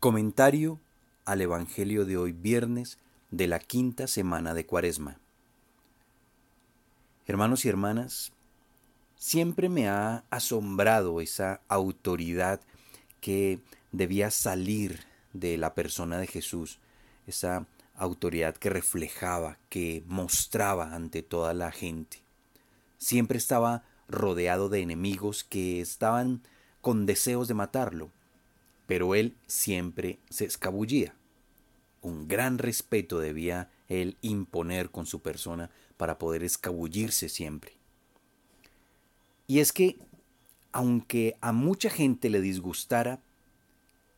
Comentario al Evangelio de hoy viernes de la quinta semana de Cuaresma. Hermanos y hermanas, siempre me ha asombrado esa autoridad que debía salir de la persona de Jesús, esa autoridad que reflejaba, que mostraba ante toda la gente. Siempre estaba rodeado de enemigos que estaban con deseos de matarlo, pero él siempre se escabullía. Un gran respeto debía él imponer con su persona para poder escabullirse siempre. Y es que, aunque a mucha gente le disgustara,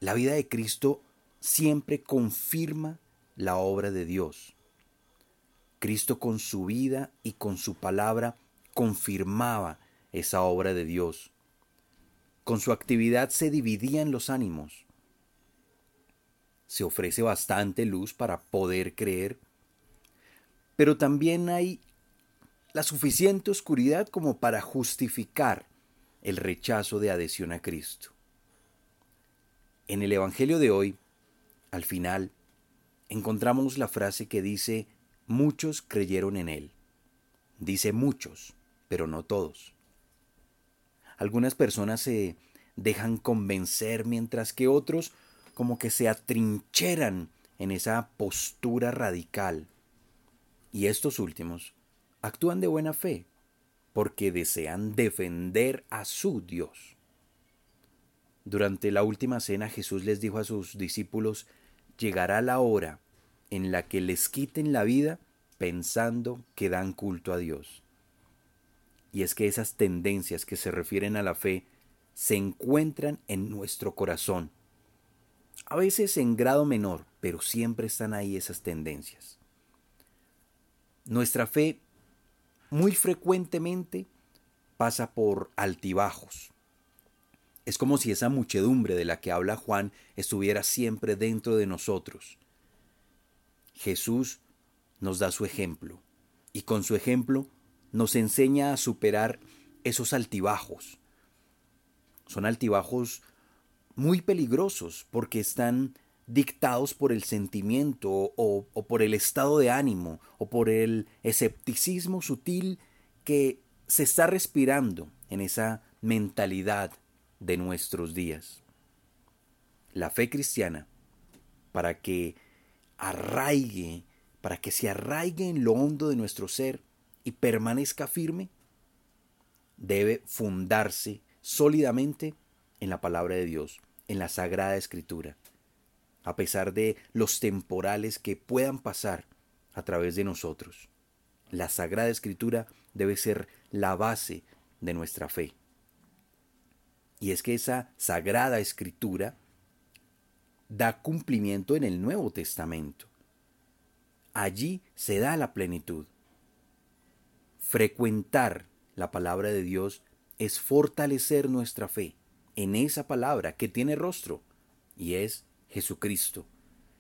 la vida de Cristo siempre confirma la obra de Dios. Cristo con su vida y con su palabra confirmaba esa obra de Dios. Con su actividad se dividían los ánimos. Se ofrece bastante luz para poder creer, pero también hay la suficiente oscuridad como para justificar el rechazo de adhesión a Cristo. En el Evangelio de hoy, al final, encontramos la frase que dice, muchos creyeron en Él. Dice muchos, pero no todos. Algunas personas se dejan convencer mientras que otros como que se atrincheran en esa postura radical. Y estos últimos actúan de buena fe porque desean defender a su Dios. Durante la última cena Jesús les dijo a sus discípulos, llegará la hora en la que les quiten la vida pensando que dan culto a Dios y es que esas tendencias que se refieren a la fe se encuentran en nuestro corazón. A veces en grado menor, pero siempre están ahí esas tendencias. Nuestra fe muy frecuentemente pasa por altibajos. Es como si esa muchedumbre de la que habla Juan estuviera siempre dentro de nosotros. Jesús nos da su ejemplo y con su ejemplo nos enseña a superar esos altibajos. Son altibajos muy peligrosos porque están dictados por el sentimiento o, por el estado de ánimo o por el escepticismo sutil que se está respirando en esa mentalidad de nuestros días. La fe cristiana, para que arraigue, para que se arraigue en lo hondo de nuestro ser, y permanezca firme, debe fundarse sólidamente en la palabra de Dios, en la Sagrada Escritura, a pesar de los temporales que puedan pasar a través de nosotros. La Sagrada Escritura debe ser la base de nuestra fe. Y es que esa Sagrada Escritura da cumplimiento en el Nuevo Testamento. Allí se da la plenitud. Frecuentar la palabra de Dios es fortalecer nuestra fe en esa palabra que tiene rostro y es Jesucristo,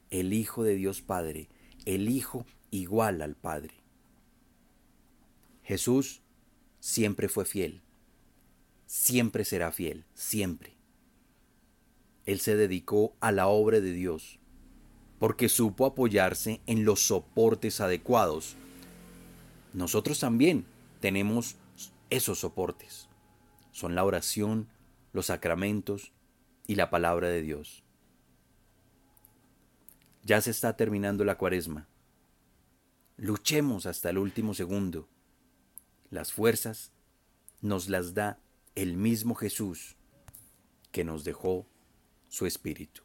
el Hijo de Dios Padre, el Hijo igual al Padre. Jesús siempre fue fiel, siempre será fiel, siempre. Él se dedicó a la obra de Dios, porque supo apoyarse en los soportes adecuados nosotros también tenemos esos soportes. Son la oración, los sacramentos y la palabra de Dios. Ya se está terminando la cuaresma. Luchemos hasta el último segundo. Las fuerzas nos las da el mismo Jesús que nos dejó su Espíritu.